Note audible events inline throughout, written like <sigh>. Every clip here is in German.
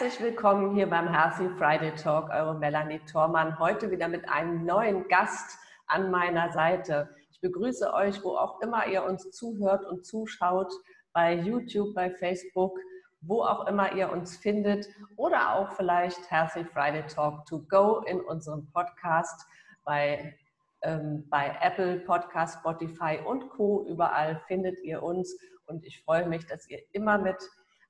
Herzlich willkommen hier beim Healthy Friday Talk, eure Melanie Thormann. Heute wieder mit einem neuen Gast an meiner Seite. Ich begrüße euch, wo auch immer ihr uns zuhört und zuschaut, bei YouTube, bei Facebook, wo auch immer ihr uns findet oder auch vielleicht Healthy Friday Talk to go in unserem Podcast bei, ähm, bei Apple Podcast, Spotify und Co. Überall findet ihr uns und ich freue mich, dass ihr immer mit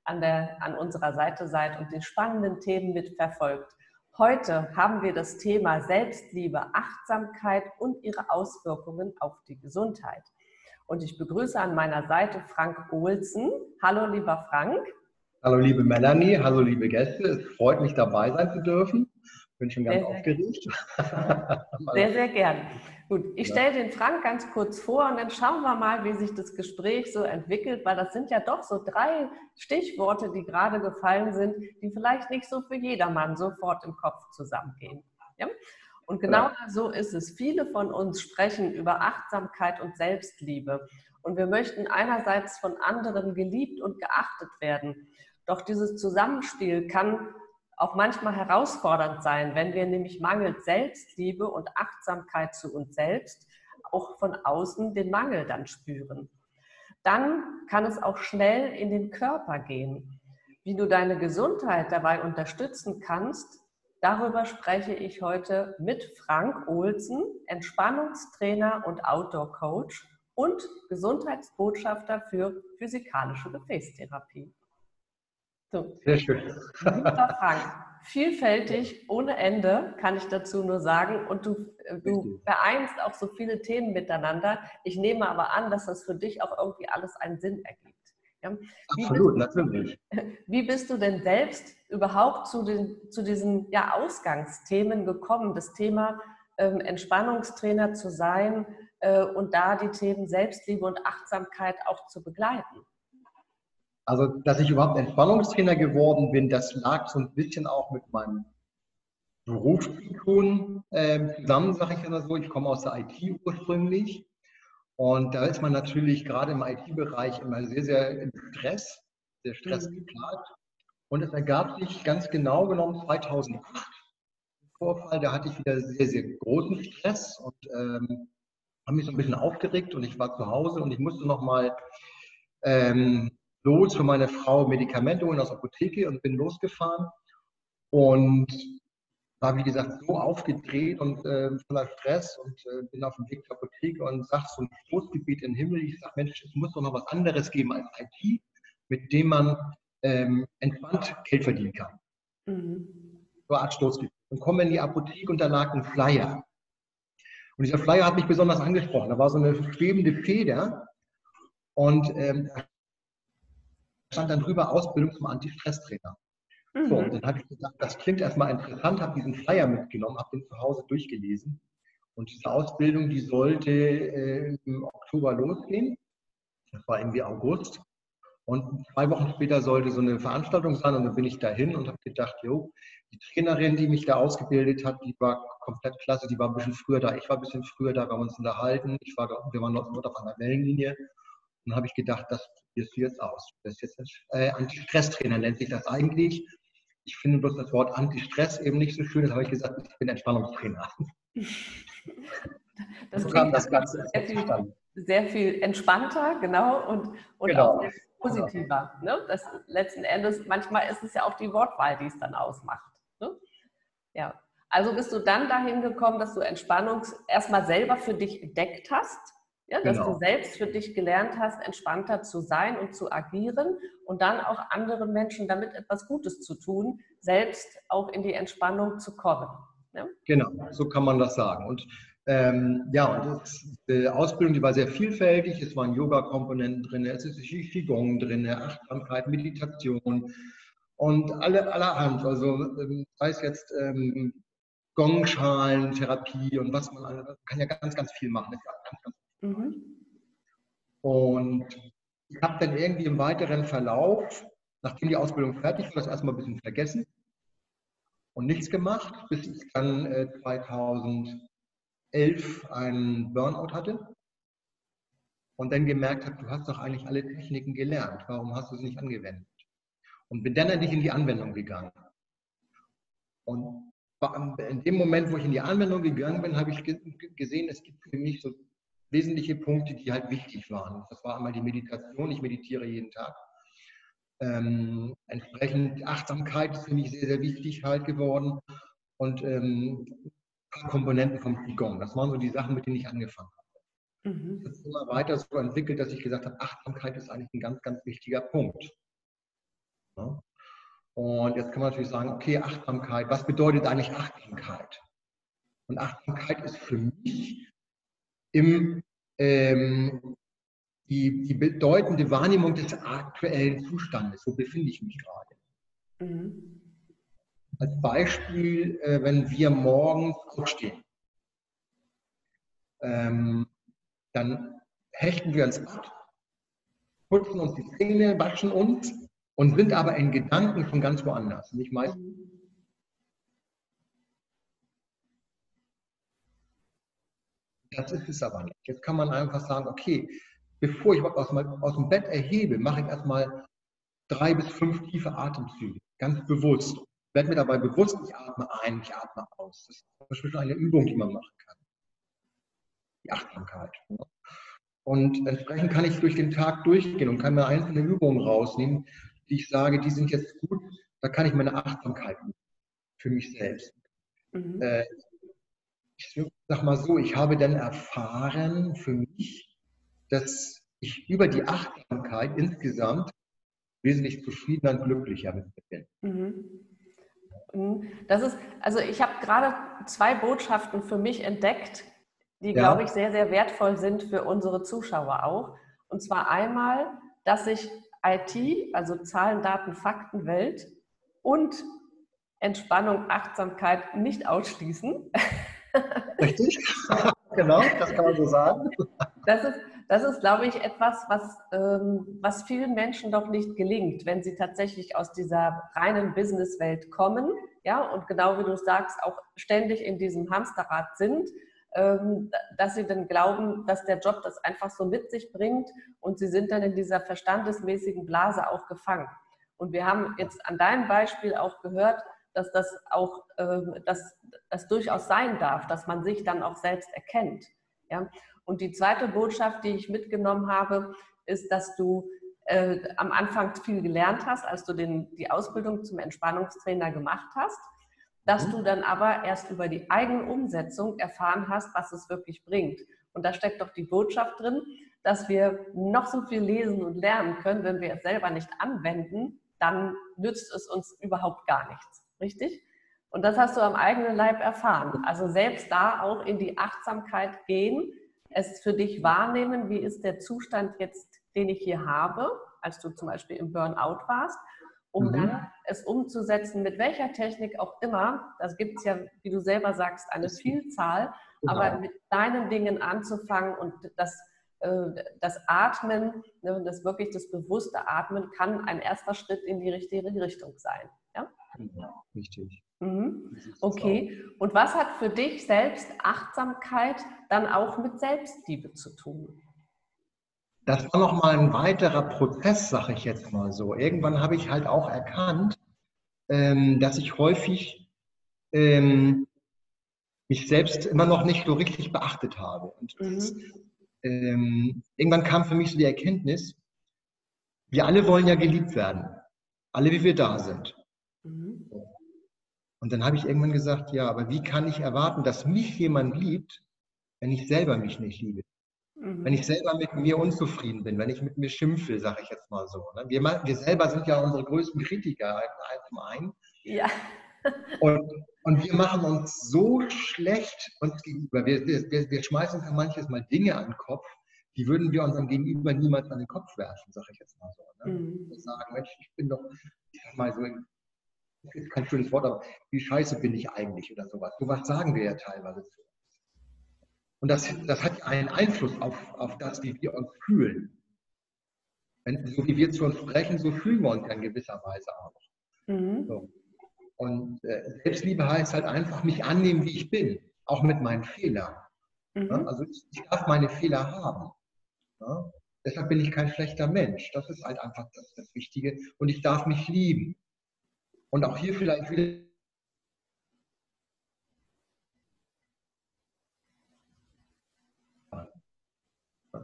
an, der, an unserer Seite seid und die spannenden Themen mitverfolgt. Heute haben wir das Thema Selbstliebe, Achtsamkeit und ihre Auswirkungen auf die Gesundheit. Und ich begrüße an meiner Seite Frank Olsen. Hallo, lieber Frank. Hallo, liebe Melanie. Hallo, liebe Gäste. Es freut mich, dabei sein zu dürfen. Bin schon ganz sehr, aufgeregt. <laughs> Sehr, sehr gern. Gut, ich stelle den Frank ganz kurz vor und dann schauen wir mal, wie sich das Gespräch so entwickelt, weil das sind ja doch so drei Stichworte, die gerade gefallen sind, die vielleicht nicht so für jedermann sofort im Kopf zusammengehen. Ja? Und genau ja. so ist es. Viele von uns sprechen über Achtsamkeit und Selbstliebe. Und wir möchten einerseits von anderen geliebt und geachtet werden. Doch dieses Zusammenspiel kann auch manchmal herausfordernd sein, wenn wir nämlich mangels Selbstliebe und Achtsamkeit zu uns selbst auch von außen den Mangel dann spüren. Dann kann es auch schnell in den Körper gehen. Wie du deine Gesundheit dabei unterstützen kannst, darüber spreche ich heute mit Frank Olsen, Entspannungstrainer und Outdoor Coach und Gesundheitsbotschafter für physikalische Gefäßtherapie. So. Sehr schön. Lieber Frank, vielfältig ohne Ende, kann ich dazu nur sagen. Und du, äh, du vereinst auch so viele Themen miteinander. Ich nehme aber an, dass das für dich auch irgendwie alles einen Sinn ergibt. Ja? Absolut, bist, natürlich. <laughs> Wie bist du denn selbst überhaupt zu, den, zu diesen ja, Ausgangsthemen gekommen? Das Thema ähm, Entspannungstrainer zu sein äh, und da die Themen Selbstliebe und Achtsamkeit auch zu begleiten? Also, dass ich überhaupt Entspannungstrainer geworden bin, das lag so ein bisschen auch mit meinem Beruf zu tun äh, zusammen, sage ich immer so. Ich komme aus der IT ursprünglich und da ist man natürlich gerade im IT-Bereich immer sehr, sehr im Stress, sehr stressgeplagt. Mhm. Und es ergab sich ganz genau genommen 2008 Vorfall, da hatte ich wieder sehr, sehr großen Stress und ähm, habe mich so ein bisschen aufgeregt und ich war zu Hause und ich musste nochmal ähm, los für meine Frau Medikamente holen aus der Apotheke und bin losgefahren und war, wie gesagt, so aufgedreht und äh, voller Stress und äh, bin auf dem Weg zur Apotheke und sag so ein Stoßgebiet im Himmel. Ich sage, Mensch, es muss doch noch was anderes geben als IT, mit dem man ähm, entspannt Geld verdienen kann. Mhm. So eine Art Stoßgebiet. Und komme in die Apotheke und da lag ein Flyer. Und dieser Flyer hat mich besonders angesprochen. Da war so eine schwebende Feder und ähm, stand dann drüber Ausbildung zum Anti-Stress-Trainer. Mhm. So, und dann habe ich gesagt, das klingt erstmal interessant, habe diesen Flyer mitgenommen, habe den zu Hause durchgelesen. Und diese Ausbildung, die sollte äh, im Oktober losgehen. Das war irgendwie August. Und zwei Wochen später sollte so eine Veranstaltung sein und dann bin ich dahin und habe gedacht, jo, die Trainerin, die mich da ausgebildet hat, die war komplett klasse, die war ein bisschen früher da, ich war ein bisschen früher da, wir haben uns unterhalten, ich war, wir waren noch auf einer Wellenlinie und habe ich gedacht, das probierst du jetzt aus. Das ist jetzt äh, Anti-Stress-Trainer nennt sich das eigentlich. Ich finde bloß das Wort Anti-Stress eben nicht so schön, das habe ich gesagt, ich bin Entspannungstrainer. <laughs> Das klingt das Ganze sehr viel, sehr viel, entspannter, genau, und, und genau. auch positiver. Ne? Das letzten Endes, manchmal ist es ja auch die Wortwahl, die es dann ausmacht. Ne? Ja. Also bist du dann dahin gekommen, dass du Entspannung erstmal selber für dich entdeckt hast ja, dass genau. du selbst für dich gelernt hast, entspannter zu sein und zu agieren und dann auch anderen Menschen damit etwas Gutes zu tun, selbst auch in die Entspannung zu kommen. Ja? Genau, so kann man das sagen. Und ähm, ja, das, die Ausbildung, die war sehr vielfältig. Es waren Yoga-Komponenten drin, es ist Qigong drin, Achtsamkeit, Meditation und alle allerhand. Also ähm, sei es jetzt ähm, Gongschalentherapie und was man, man kann ja ganz, ganz viel machen. Ganz, ganz mhm. Und ich habe dann irgendwie im weiteren Verlauf, nachdem die Ausbildung fertig war, das erstmal ein bisschen vergessen und nichts gemacht, bis ich dann äh, 2011 einen Burnout hatte und dann gemerkt habe, du hast doch eigentlich alle Techniken gelernt, warum hast du sie nicht angewendet? Und bin dann endlich in die Anwendung gegangen. Und in dem Moment, wo ich in die Anwendung gegangen bin, habe ich gesehen, es gibt für mich so wesentliche Punkte, die halt wichtig waren. Das war einmal die Meditation. Ich meditiere jeden Tag. Ähm, entsprechend Achtsamkeit ist für mich sehr, sehr wichtig halt geworden. Und ähm, Komponenten vom Qigong. Das waren so die Sachen, mit denen ich angefangen habe. Mhm. Das ist immer weiter so entwickelt, dass ich gesagt habe, Achtsamkeit ist eigentlich ein ganz, ganz wichtiger Punkt. Ja? Und jetzt kann man natürlich sagen, okay, Achtsamkeit, was bedeutet eigentlich Achtsamkeit? Und Achtsamkeit ist für mich im, ähm, die, die bedeutende Wahrnehmung des aktuellen Zustandes. Wo befinde ich mich gerade? Mhm. Als Beispiel, äh, wenn wir morgens aufstehen, ähm, dann hechten wir ins Bad, putzen uns die Zähne, waschen uns und sind aber in Gedanken schon ganz woanders. Nicht meistens Das ist es aber nicht. Jetzt kann man einfach sagen, okay, bevor ich aus, aus dem Bett erhebe, mache ich erstmal drei bis fünf tiefe Atemzüge, ganz bewusst. Ich werde mir dabei bewusst, ich atme ein, ich atme aus. Das ist zum Beispiel eine Übung, die man machen kann. Die Achtsamkeit. Und entsprechend kann ich durch den Tag durchgehen und kann mir einzelne Übungen rausnehmen, die ich sage, die sind jetzt gut, da kann ich meine Achtsamkeit für mich selbst. Mhm. Äh, ich sag mal so, ich habe dann erfahren für mich, dass ich über die Achtsamkeit insgesamt wesentlich zufriedener und glücklicher bin. Mhm. mhm. Das ist, also ich habe gerade zwei Botschaften für mich entdeckt, die, ja. glaube ich, sehr, sehr wertvoll sind für unsere Zuschauer auch. Und zwar einmal, dass sich IT, also Zahlen, Daten, Fakten, Welt und Entspannung, Achtsamkeit nicht ausschließen. <laughs> Richtig, <laughs> genau, das kann man so sagen. Das ist, das ist glaube ich, etwas, was, ähm, was vielen Menschen doch nicht gelingt, wenn sie tatsächlich aus dieser reinen Businesswelt kommen, ja, und genau wie du sagst, auch ständig in diesem Hamsterrad sind, ähm, dass sie dann glauben, dass der Job das einfach so mit sich bringt und sie sind dann in dieser verstandesmäßigen Blase auch gefangen. Und wir haben jetzt an deinem Beispiel auch gehört, dass das auch, äh, dass das durchaus sein darf, dass man sich dann auch selbst erkennt. Ja? Und die zweite Botschaft, die ich mitgenommen habe, ist, dass du äh, am Anfang viel gelernt hast, als du den, die Ausbildung zum Entspannungstrainer gemacht hast, dass mhm. du dann aber erst über die eigene Umsetzung erfahren hast, was es wirklich bringt. Und da steckt doch die Botschaft drin, dass wir noch so viel lesen und lernen können, wenn wir es selber nicht anwenden, dann nützt es uns überhaupt gar nichts richtig? Und das hast du am eigenen Leib erfahren. Also selbst da auch in die Achtsamkeit gehen, es für dich wahrnehmen, wie ist der Zustand jetzt, den ich hier habe, als du zum Beispiel im Burnout warst, um mhm. dann es umzusetzen, mit welcher Technik auch immer. Das gibt es ja, wie du selber sagst, eine Vielzahl, genau. aber mit deinen Dingen anzufangen und das, äh, das Atmen, ne, das wirklich das bewusste Atmen kann ein erster Schritt in die richtige Richtung sein. Ja? Ja, richtig. Mhm. Okay. Und was hat für dich selbst Achtsamkeit dann auch mit Selbstliebe zu tun? Das war nochmal ein weiterer Prozess, sage ich jetzt mal so. Irgendwann habe ich halt auch erkannt, ähm, dass ich häufig ähm, mich selbst immer noch nicht so richtig beachtet habe. Und mhm. ähm, irgendwann kam für mich so die Erkenntnis, wir alle wollen ja geliebt werden. Alle, wie wir da sind. Und dann habe ich irgendwann gesagt, ja, aber wie kann ich erwarten, dass mich jemand liebt, wenn ich selber mich nicht liebe? Mhm. Wenn ich selber mit mir unzufrieden bin, wenn ich mit mir schimpfe, sage ich jetzt mal so. Ne? Wir, wir selber sind ja unsere größten Kritiker zum einen. Ja. Und, und wir machen uns so schlecht uns gegenüber. Wir, wir, wir schmeißen für manches Mal Dinge an den Kopf, die würden wir unserem Gegenüber niemals an den Kopf werfen, sage ich jetzt mal so. Ne? Mhm. Wir sagen, Mensch, ich bin doch, mal so, ist kein schönes Wort, aber wie scheiße bin ich eigentlich oder sowas. Sowas sagen wir ja teilweise zu uns. Und das, das hat einen Einfluss auf, auf das, wie wir uns fühlen. Wenn, so wie wir zu uns sprechen, so fühlen wir uns ja in gewisser Weise auch. Mhm. So. Und äh, Selbstliebe heißt halt einfach, mich annehmen, wie ich bin, auch mit meinen Fehlern. Mhm. Ja? Also ich, ich, darf meine Fehler haben. Ja? Deshalb bin ich kein schlechter Mensch. Das ist halt einfach das, das Wichtige. Und ich darf mich lieben. Und auch hier vielleicht wieder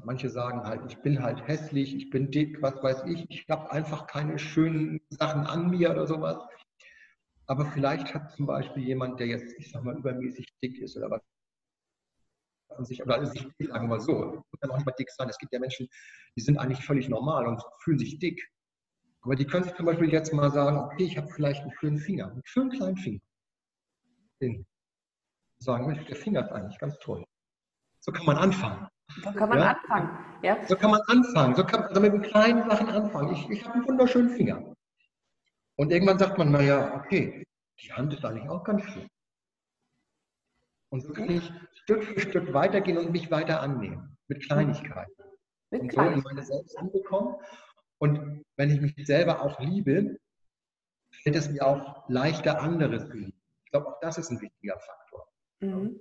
Manche sagen halt, ich bin halt hässlich, ich bin dick, was weiß ich, ich habe einfach keine schönen Sachen an mir oder sowas. Aber vielleicht hat zum Beispiel jemand, der jetzt, ich sag mal, übermäßig dick ist oder was sich, oder sich, sagen wir so, muss ja noch nicht mal dick sein. Es gibt ja Menschen, die sind eigentlich völlig normal und fühlen sich dick. Aber die können sich zum Beispiel jetzt mal sagen, okay, ich habe vielleicht einen schönen Finger, einen schönen kleinen Finger. Den sagen, Mensch, der Finger ist eigentlich ganz toll. So kann man anfangen. So kann man ja? anfangen. Ja? So kann man anfangen. So kann man also mit den kleinen Sachen anfangen. Ich, ich habe einen wunderschönen Finger. Und irgendwann sagt man, naja, okay, die Hand ist eigentlich auch ganz schön. Und so kann ich Stück für Stück weitergehen und mich weiter annehmen. Mit Kleinigkeiten. Mit und so in meine Selbstliebe kommen. Und wenn ich mich selber auch liebe, fällt es mir auch leichter, andere zu lieben. Ich glaube, auch das ist ein wichtiger Faktor. Mhm.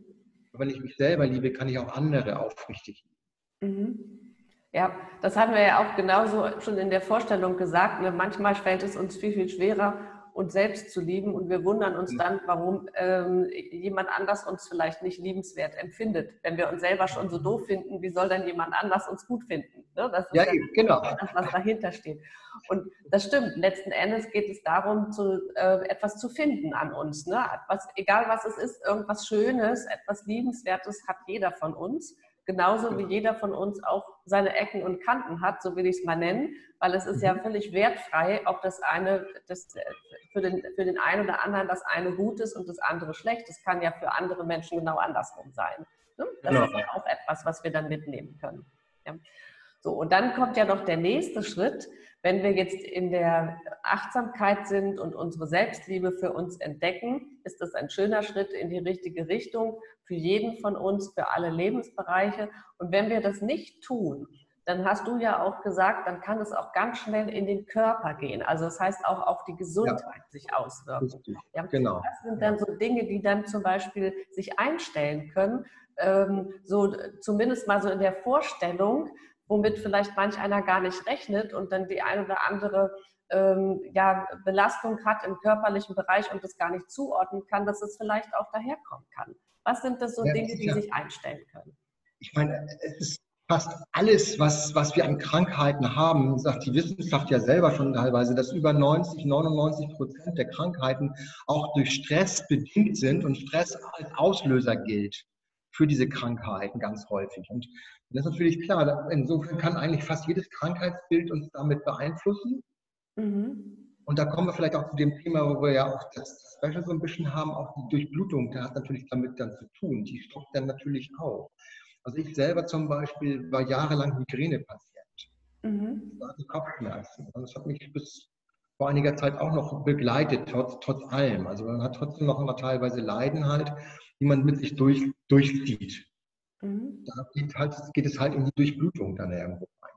wenn ich mich selber liebe, kann ich auch andere aufrichtig lieben. Mhm. Ja, das haben wir ja auch genauso schon in der Vorstellung gesagt. Ne? Manchmal fällt es uns viel, viel schwerer, uns selbst zu lieben und wir wundern uns dann, warum ähm, jemand anders uns vielleicht nicht liebenswert empfindet. Wenn wir uns selber schon so doof finden, wie soll dann jemand anders uns gut finden? Ne? Das ist ja, ja genau. das, was dahinter steht. Und das stimmt. Letzten Endes geht es darum, zu, äh, etwas zu finden an uns. Ne? Was, egal was es ist, irgendwas Schönes, etwas Liebenswertes hat jeder von uns. Genauso wie jeder von uns auch seine Ecken und Kanten hat, so will ich es mal nennen, weil es ist ja mhm. völlig wertfrei, ob das eine, das, für, den, für den einen oder anderen das eine gut ist und das andere schlecht. Das kann ja für andere Menschen genau andersrum sein. Ne? Das ja. ist ja auch etwas, was wir dann mitnehmen können. Ja. So, und dann kommt ja noch der nächste Schritt, wenn wir jetzt in der Achtsamkeit sind und unsere Selbstliebe für uns entdecken, ist das ein schöner Schritt in die richtige Richtung für jeden von uns, für alle Lebensbereiche. Und wenn wir das nicht tun, dann hast du ja auch gesagt, dann kann es auch ganz schnell in den Körper gehen. Also das heißt auch auf die Gesundheit ja. sich auswirken. Ja, genau. Das sind dann so Dinge, die dann zum Beispiel sich einstellen können, ähm, so zumindest mal so in der Vorstellung, womit vielleicht manch einer gar nicht rechnet und dann die ein oder andere ähm, ja, Belastung hat im körperlichen Bereich und das gar nicht zuordnen kann, dass es vielleicht auch daherkommen kann. Was sind das so ja, Dinge, die sich einstellen können? Ich meine, es ist fast alles, was, was wir an Krankheiten haben, sagt die Wissenschaft ja selber schon teilweise, dass über 90, 99 Prozent der Krankheiten auch durch Stress bedingt sind und Stress als Auslöser gilt für diese Krankheiten ganz häufig. Und das ist natürlich klar, insofern kann eigentlich fast jedes Krankheitsbild uns damit beeinflussen. Mhm. Und da kommen wir vielleicht auch zu dem Thema, wo wir ja auch das Special so ein bisschen haben, auch die Durchblutung, der hat natürlich damit dann zu tun. Die stockt dann natürlich auch. Also ich selber zum Beispiel war jahrelang Migränepatient. Mhm. Das hatte Kopfschmerzen. Also das hat mich bis vor einiger Zeit auch noch begleitet, trotz, trotz allem. Also man hat trotzdem noch immer teilweise Leiden halt, die man mit sich durch, durchzieht. Mhm. Da geht, halt, geht, es halt in die Durchblutung dann irgendwo rein.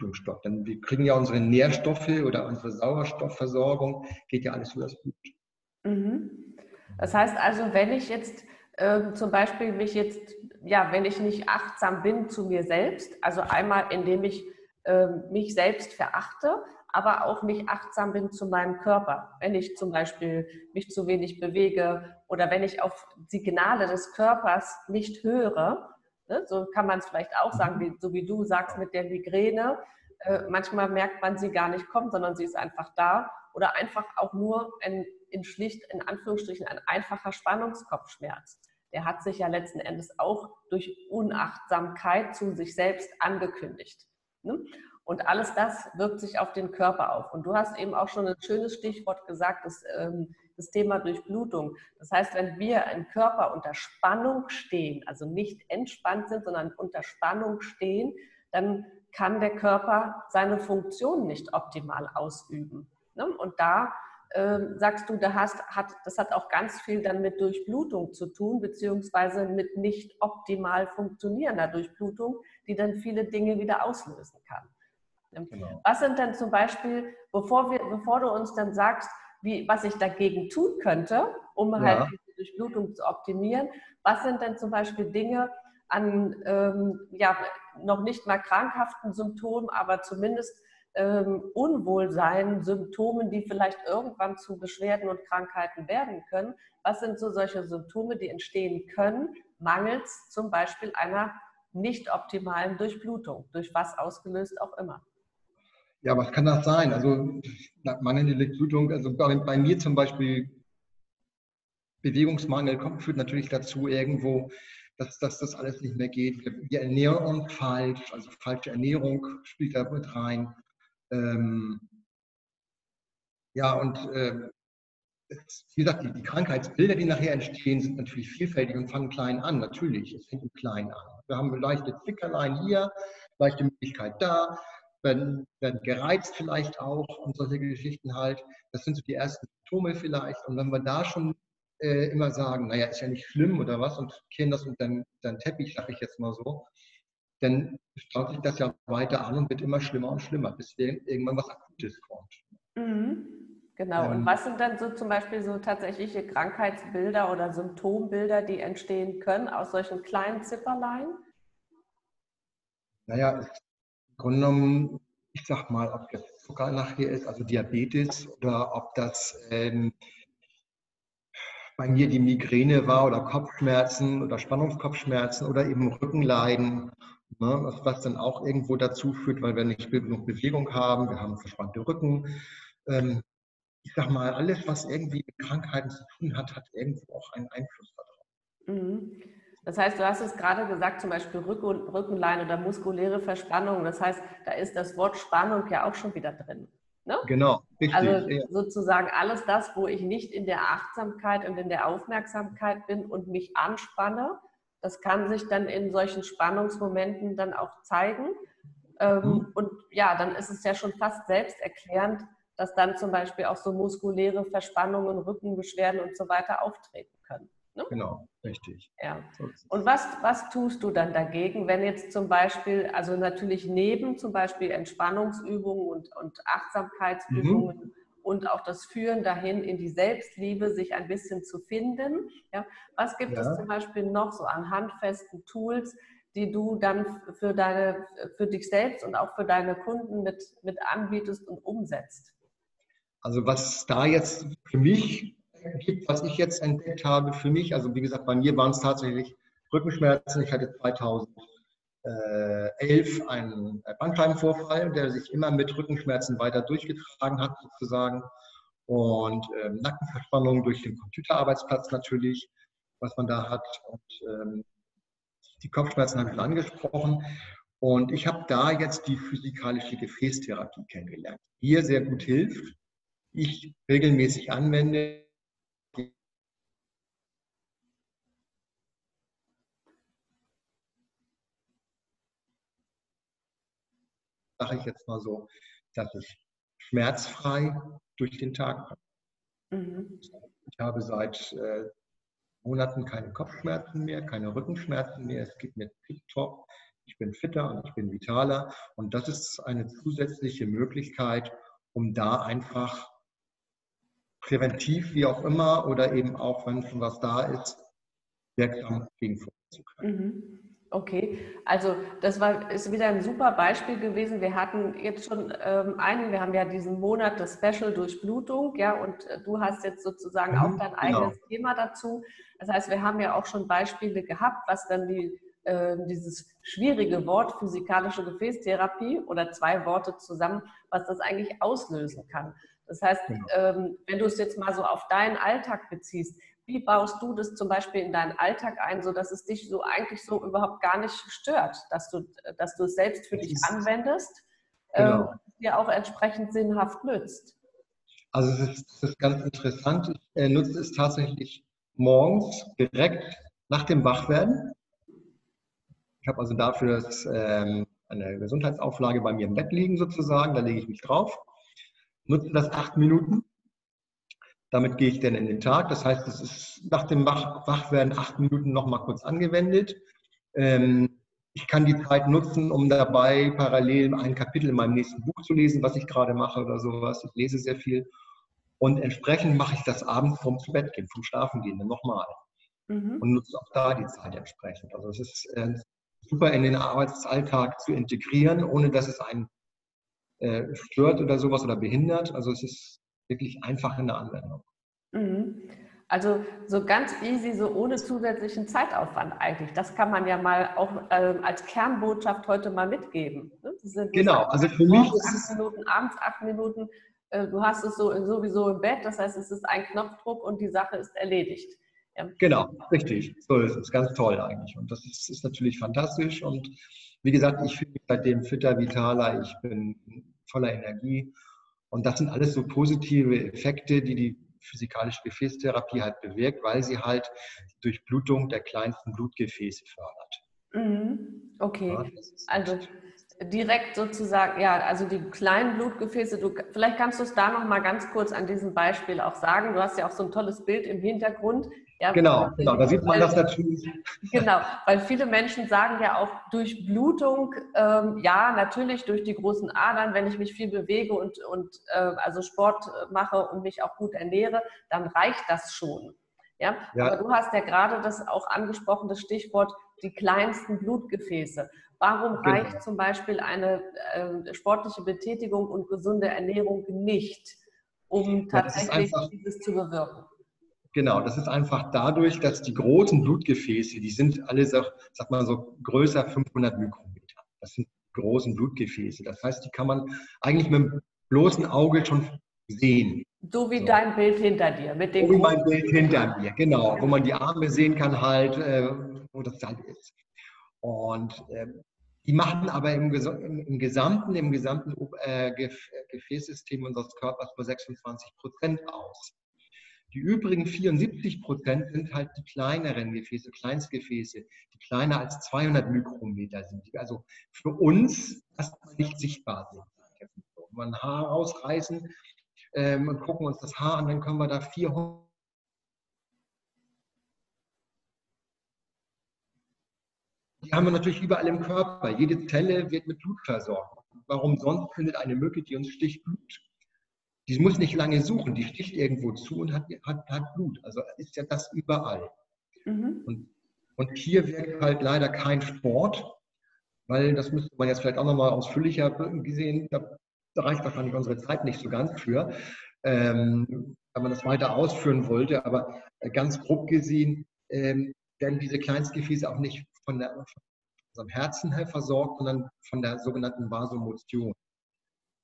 Durchblutungsstoff. Denn wir kriegen ja unsere Nährstoffe oder unsere Sauerstoffversorgung, geht ja alles über das Blut. Mhm. Das heißt also, wenn ich jetzt äh, zum Beispiel mich jetzt, ja, wenn ich nicht achtsam bin zu mir selbst, also einmal indem ich äh, mich selbst verachte, aber auch nicht achtsam bin zu meinem Körper. Wenn ich zum Beispiel mich zu wenig bewege oder wenn ich auf Signale des Körpers nicht höre, ne, so kann man es vielleicht auch sagen, mhm. wie, so wie du sagst mit der Migräne. Äh, manchmal merkt man sie gar nicht kommt, sondern sie ist einfach da oder einfach auch nur ein, in schlicht, in Anführungsstrichen, ein einfacher Spannungskopfschmerz. Der hat sich ja letzten Endes auch durch Unachtsamkeit zu sich selbst angekündigt. Ne? Und alles das wirkt sich auf den Körper auf. Und du hast eben auch schon ein schönes Stichwort gesagt, das, ähm, das Thema Durchblutung. Das heißt, wenn wir im Körper unter Spannung stehen, also nicht entspannt sind, sondern unter Spannung stehen, dann kann der Körper seine Funktion nicht optimal ausüben. Ne? Und da ähm, sagst du, das hat auch ganz viel dann mit Durchblutung zu tun, beziehungsweise mit nicht optimal funktionierender Durchblutung, die dann viele Dinge wieder auslösen kann. Genau. Was sind denn zum Beispiel, bevor, wir, bevor du uns dann sagst, wie, was ich dagegen tun könnte, um ja. halt die Durchblutung zu optimieren, was sind denn zum Beispiel Dinge an ähm, ja, noch nicht mal krankhaften Symptomen, aber zumindest ähm, Unwohlsein, Symptomen, die vielleicht irgendwann zu Beschwerden und Krankheiten werden können. Was sind so solche Symptome, die entstehen können, mangels zum Beispiel einer nicht optimalen Durchblutung, durch was ausgelöst auch immer? Ja, was kann das sein? Also mangelnde Durchblutung, also bei, bei mir zum Beispiel Bewegungsmangel kommt, führt natürlich dazu irgendwo, dass, dass das alles nicht mehr geht. Wir ernähren falsch, also falsche Ernährung spielt da mit rein. Ähm, ja, und äh, wie gesagt, die, die, Krankheitsbilder, die nachher entstehen, sind natürlich vielfältig und fangen klein an. Natürlich, es fängt im Kleinen an. Wir haben leichte Zickerlein hier, leichte Möglichkeit da, werden, werden gereizt vielleicht auch und solche Geschichten halt. Das sind so die ersten Symptome vielleicht. Und wenn wir da schon äh, immer sagen, naja, ist ja nicht schlimm oder was und kehren das unter den Teppich, sage ich jetzt mal so, dann staut sich das ja weiter an und wird immer schlimmer und schlimmer, bis irgendwann was Akutes kommt. Mhm. Genau. Ähm, und was sind dann so zum Beispiel so tatsächliche Krankheitsbilder oder Symptombilder, die entstehen können aus solchen kleinen Zipperlein? Naja, im Grunde genommen, ich sag mal, ob das Zucker nachher ist, also Diabetes, oder ob das ähm, bei mir die Migräne war oder Kopfschmerzen oder Spannungskopfschmerzen oder eben Rückenleiden Ne, was, was, dann auch irgendwo dazu führt, weil wir nicht genug Bewegung haben, wir haben verspannte Rücken. Ähm, ich sag mal, alles, was irgendwie mit Krankheiten zu tun hat, hat irgendwo auch einen Einfluss darauf. Mhm. Das heißt, du hast es gerade gesagt, zum Beispiel Rücken, Rückenlein oder muskuläre Verspannung. Das heißt, da ist das Wort Spannung ja auch schon wieder drin. Ne? Genau, richtig. Also sozusagen alles das, wo ich nicht in der Achtsamkeit und in der Aufmerksamkeit bin und mich anspanne, das kann sich dann in solchen Spannungsmomenten dann auch zeigen. Ähm, mhm. Und ja, dann ist es ja schon fast selbsterklärend, dass dann zum Beispiel auch so muskuläre Verspannungen, Rückenbeschwerden und so weiter auftreten können. Ne? Genau, richtig. Ja. Und was, was tust du dann dagegen, wenn jetzt zum Beispiel, also natürlich neben zum Beispiel Entspannungsübungen und, und Achtsamkeitsübungen mhm und auch das Führen dahin in die Selbstliebe, sich ein bisschen zu finden. Ja, was gibt ja. es zum Beispiel noch so an handfesten Tools, die du dann für, deine, für dich selbst und auch für deine Kunden mit, mit anbietest und umsetzt? Also was da jetzt für mich gibt, was ich jetzt entdeckt habe für mich, also wie gesagt, bei mir waren es tatsächlich Rückenschmerzen. Ich hatte 2000 2011 einen Bandscheibenvorfall, der sich immer mit Rückenschmerzen weiter durchgetragen hat, sozusagen. Und ähm, Nackenverspannung durch den Computerarbeitsplatz natürlich, was man da hat. Und ähm, die Kopfschmerzen habe ich schon angesprochen. Und ich habe da jetzt die physikalische Gefäßtherapie kennengelernt, die hier sehr gut hilft. Ich regelmäßig anwende, sage ich jetzt mal so, dass ich schmerzfrei durch den Tag komme. Mhm. Ich habe seit äh, Monaten keine Kopfschmerzen mehr, keine Rückenschmerzen mehr. Es geht mir tiptop. Ich bin fitter und ich bin vitaler. Und das ist eine zusätzliche Möglichkeit, um da einfach präventiv, wie auch immer, oder eben auch, wenn schon was da ist, wirksam gegenvorgehen zu können. Mhm. Okay, also das war, ist wieder ein super Beispiel gewesen. Wir hatten jetzt schon ähm, einen, wir haben ja diesen Monat das Special Durchblutung, ja, und äh, du hast jetzt sozusagen auch mhm, dein genau. eigenes genau. Thema dazu. Das heißt, wir haben ja auch schon Beispiele gehabt, was dann die, äh, dieses schwierige Wort physikalische Gefäßtherapie oder zwei Worte zusammen, was das eigentlich auslösen kann. Das heißt, genau. ähm, wenn du es jetzt mal so auf deinen Alltag beziehst, wie baust du das zum Beispiel in deinen Alltag ein, sodass es dich so eigentlich so überhaupt gar nicht stört, dass du, dass du es selbst für dich anwendest genau. ähm, dir auch entsprechend sinnhaft nützt? Also es ist, das ist ganz interessant. Ich äh, nutze es tatsächlich morgens direkt nach dem Wachwerden. Ich habe also dafür das, ähm, eine Gesundheitsauflage bei mir im Bett liegen sozusagen. Da lege ich mich drauf. Nutze das acht Minuten Damit gehe ich dann in den Tag. Das heißt, es ist nach dem Wach Wachwerden acht Minuten nochmal kurz angewendet. Ähm, ich kann die Zeit nutzen, um dabei parallel ein Kapitel in meinem nächsten Buch zu lesen, was ich gerade mache oder sowas. Ich lese sehr viel. Und entsprechend mache ich das abends vom zu Bett gehen, vom Schlafen gehen, dann nochmal. Mhm. Und nutze auch da die Zeit entsprechend. Also es ist äh, super in den Arbeitsalltag zu integrieren, ohne dass es einen äh, stört oder sowas oder behindert. Also es ist wirklich einfach in der Anwendung. Mhm. Also so ganz easy, so ohne zusätzlichen Zeitaufwand eigentlich. Das kann man ja mal auch äh, als Kernbotschaft heute mal mitgeben. Ne? genau, also für mich ist acht Minuten, abends acht Minuten. Äh, du hast es so sowieso im Bett, das heißt, es ist ein Knopfdruck und die Sache ist erledigt. Ja. Genau, richtig. So ist es. Ganz toll eigentlich. Und das ist, ist natürlich fantastisch. Und wie gesagt, ich fühle mich seitdem fitter, vitaler. Ich bin voller Energie. Und das sind alles so positive Effekte, die die physikalische Gefäßtherapie halt bewirkt, weil sie halt die Durchblutung der kleinsten Blutgefäße fördert. Mhm. Okay, ja, also direkt sozusagen, ja, also die kleinen Blutgefäße, du, vielleicht kannst du es da noch mal ganz kurz an diesem Beispiel auch sagen. Du hast ja auch so ein tolles Bild im Hintergrund. Ja, genau, genau, da sieht man das natürlich. Genau, weil viele Menschen sagen ja auch durch Blutung, ähm, ja, natürlich durch die großen Adern, wenn ich mich viel bewege und, und äh, also Sport mache und mich auch gut ernähre, dann reicht das schon. Ja? ja? Aber du hast ja gerade das auch angesprochen, das Stichwort die kleinsten Blutgefäße. Warum genau. reicht zum Beispiel eine äh, sportliche Betätigung und gesunde Ernährung nicht, um tatsächlich ja, dieses zu bewirken? Genau, das ist einfach dadurch, dass die großen Blutgefäße, die sind alle, sag, sag mal so, größer 500 Mikrometer. Das sind die großen Blutgefäße. Das heißt, die kann man eigentlich mit dem bloßen Auge schon sehen. So wie so. dein Bild hinter dir. Mit den so wie mein Bild hinter mir, genau. Wo man die Arme sehen kann halt, äh, wo das halt ist. Und äh, die machen aber im, im, im, gesamten, im gesamten äh, Gefäßsystem unseres Körpers nur 26 Prozent aus. Die übrigen 74 Prozent sind halt die kleineren Gefäße, Kleinstgefäße, die kleiner als 200 Mikrometer sind, die also für uns erstmal nicht sichtbar sind. Wenn wir ein Haar rausreißen ähm, und gucken uns das Haar an, dann können wir da 400 Die haben wir natürlich überall im Körper. Jede Zelle wird mit Blut versorgt. Warum sonst findet eine Mücke, die uns sticht, Blut? Die muss nicht lange suchen, die sticht irgendwo zu und hat, hat, hat Blut. Also ist ja das überall. Mhm. Und, und hier wirkt halt leider kein Sport, weil das müsste man jetzt vielleicht auch nochmal ausführlicher gesehen, da, reicht wahrscheinlich unsere Zeit nicht so ganz für, ähm, wenn man das weiter ausführen wollte. Aber äh, ganz grob gesehen ähm, werden diese Kleinstgefäße auch nicht von, der, von unserem Herzen her versorgt, sondern von der sogenannten Vasomotion,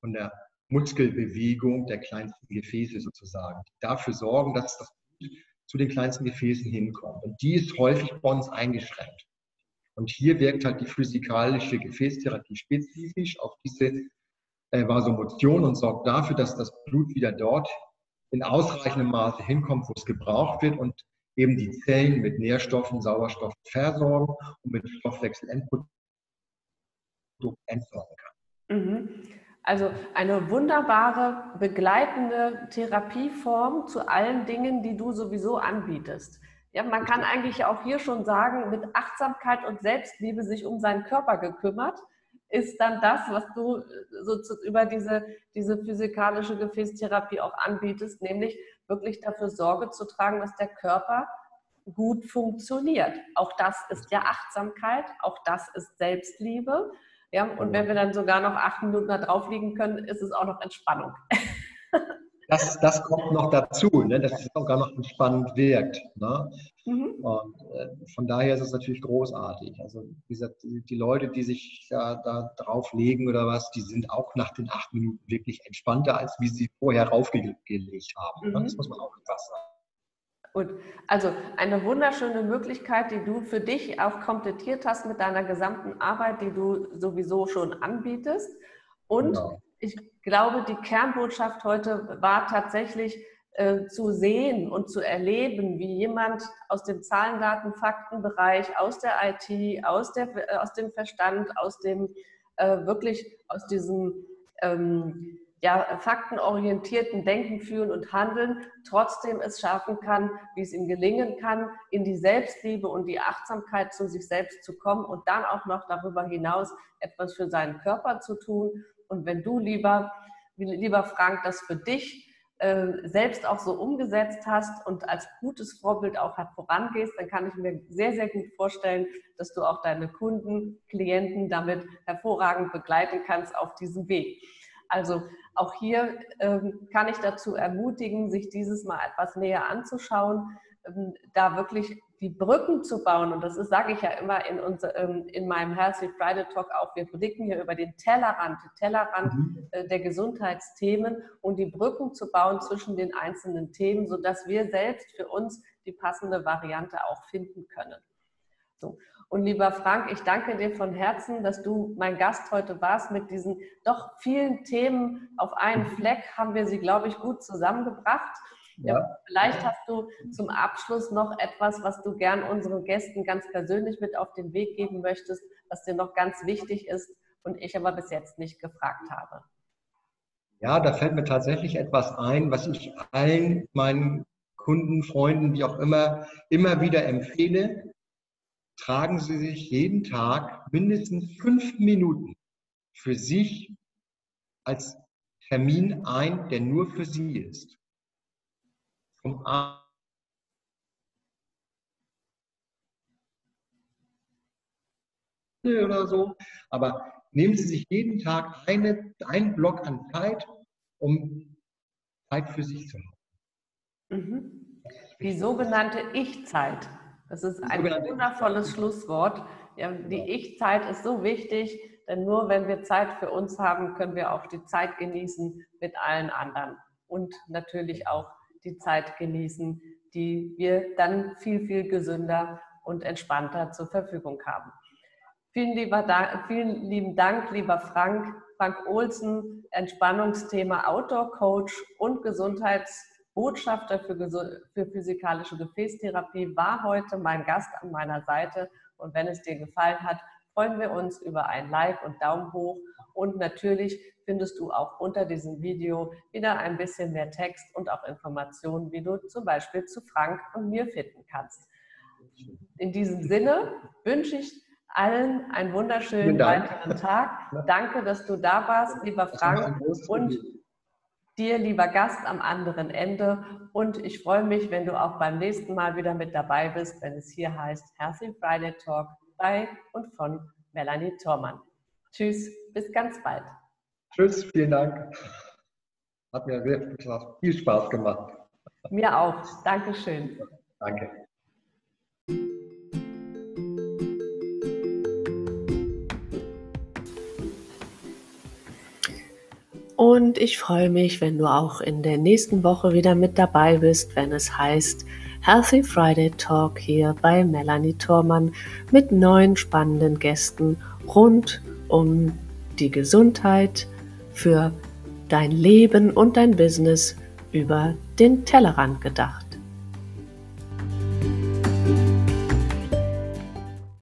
von der Muskelbewegung der kleinsten Gefäße sozusagen, die dafür sorgen, dass das Blut zu den kleinsten Gefäßen hinkommt. Und die ist häufig bei uns eingeschränkt. Und hier wirkt halt die physikalische Gefäßtherapie spezifisch auf diese äh, Vasomotion und sorgt dafür, dass das Blut wieder dort in ausreichendem Maße hinkommt, wo es gebraucht wird und eben die Zellen mit Nährstoffen, Sauerstoff versorgen und mit Stoffwechselendprodukten entsorgen kann. Mhm. Also eine wunderbare begleitende Therapieform zu allen Dingen, die du sowieso anbietest. Ja, man kann eigentlich auch hier schon sagen, mit Achtsamkeit und Selbstliebe sich um seinen Körper gekümmert, ist dann das, was du so über diese, diese physikalische Gefäßtherapie auch anbietest, nämlich wirklich dafür Sorge zu tragen, dass der Körper gut funktioniert. Auch das ist ja Achtsamkeit, auch das ist Selbstliebe. Ja, und wenn wir dann sogar noch acht Minuten da drauf liegen können, ist es auch noch Entspannung. <laughs> Das, das kommt noch dazu, ne, dass es sogar noch entspannend wirkt. Ne? Mhm. Und äh, von daher ist es natürlich großartig. Also wie gesagt, die, Leute, die sich da, da drauflegen oder was, die sind auch nach den acht Minuten wirklich entspannter, als wie sie vorher raufgelegt haben. Ne? Mhm. Das muss man auch einfach sagen. Gut, also eine wunderschöne Möglichkeit, die du für dich auch komplettiert hast mit deiner gesamten Arbeit, die du sowieso schon anbietest. Und genau. Ich glaube, die Kernbotschaft heute war tatsächlich äh, zu sehen und zu erleben, wie jemand aus dem Zahlen, Daten, Faktenbereich, aus der IT, aus, der, äh, aus dem Verstand, aus dem äh, wirklich aus diesem ähm, ja, faktenorientierten Denken, Fühlen und Handeln trotzdem es schaffen kann, wie es ihm gelingen kann, in die Selbstliebe und die Achtsamkeit zu sich selbst zu kommen und dann auch noch darüber hinaus etwas für seinen Körper zu tun. Und wenn du, lieber, lieber Frank, das für dich äh, selbst auch so umgesetzt hast und als gutes Vorbild auch vorangehst, dann kann ich mir sehr, sehr gut vorstellen, dass du auch deine Kunden, Klienten damit hervorragend begleiten kannst auf diesem Weg. Also auch hier ähm, kann ich dazu ermutigen, sich dieses mal etwas näher anzuschauen, da wirklich die Brücken zu bauen. Und das ist, sage ich ja immer in, unser, ähm, in meinem Healthy Friday Talk auch, wir blicken hier über den Tellerrand, den Tellerrand mhm. äh, der Gesundheitsthemen und die Brücken zu bauen zwischen den einzelnen Themen, sodass wir selbst für uns die passende Variante auch finden können. So. Und lieber Frank, ich danke dir von Herzen, dass du mein Gast heute warst. Mit diesen doch vielen Themen auf einen mhm. Fleck haben wir sie, glaube ich, gut zusammengebracht. Ja. Vielleicht hast du zum Abschluss noch etwas, was du gern unseren Gästen ganz persönlich mit auf den Weg geben möchtest, was dir noch ganz wichtig ist und ich aber bis jetzt nicht gefragt habe. Ja, da fällt mir tatsächlich etwas ein, was ich allen meinen Kunden, Freunden, wie auch immer, immer wieder empfehle tragen Sie sich jeden Tag mindestens fünf Minuten für sich als Termin ein, der nur für Sie ist. Vom oder so. Aber nehmen Sie sich jeden Tag eine, einen Block an Zeit, um Zeit für sich zu haben. Mhm. Die sogenannte Ich-Zeit. Das ist ein wundervolles Schlusswort. Ja, die Ich-Zeit ist so wichtig, denn nur wenn wir Zeit für uns haben, können wir auch die Zeit genießen mit allen anderen und natürlich auch die Zeit genießen, die wir dann viel, viel gesünder und entspannter zur Verfügung haben. Vielen, lieber Dank, vielen lieben Dank, lieber Frank. Frank Olsen, Entspannungsthema Outdoor Coach und Gesundheits- Botschafter für, für physikalische Gefäßtherapie, war heute mein Gast an meiner Seite. Und wenn es dir gefallen hat, freuen wir uns über ein Like und Daumen hoch. Und natürlich findest du auch unter diesem Video wieder ein bisschen mehr Text und auch Informationen, wie du zum Beispiel zu Frank und mir finden kannst. In diesem Sinne wünsche ich allen einen wunderschönen weiteren Tag. Danke, dass du da warst, lieber Frank. Und dir, lieber Gast am anderen Ende. Und ich freue mich, wenn du auch beim nächsten Mal wieder mit dabei bist, wenn es hier heißt Healthy Friday Talk bei und von Melanie Thormann. Tschüss, bis ganz bald. Tschüss, vielen Dank. Hat mir sehr viel Spaß gemacht. Mir auch. Dankeschön. Danke. Und ich freue mich, wenn du auch in der nächsten Woche wieder mit dabei bist, wenn es heißt Healthy Friday Talk hier bei Melanie Thormann mit neuen spannenden Gästen rund um die Gesundheit für dein Leben und dein Business über den Tellerrand gedacht.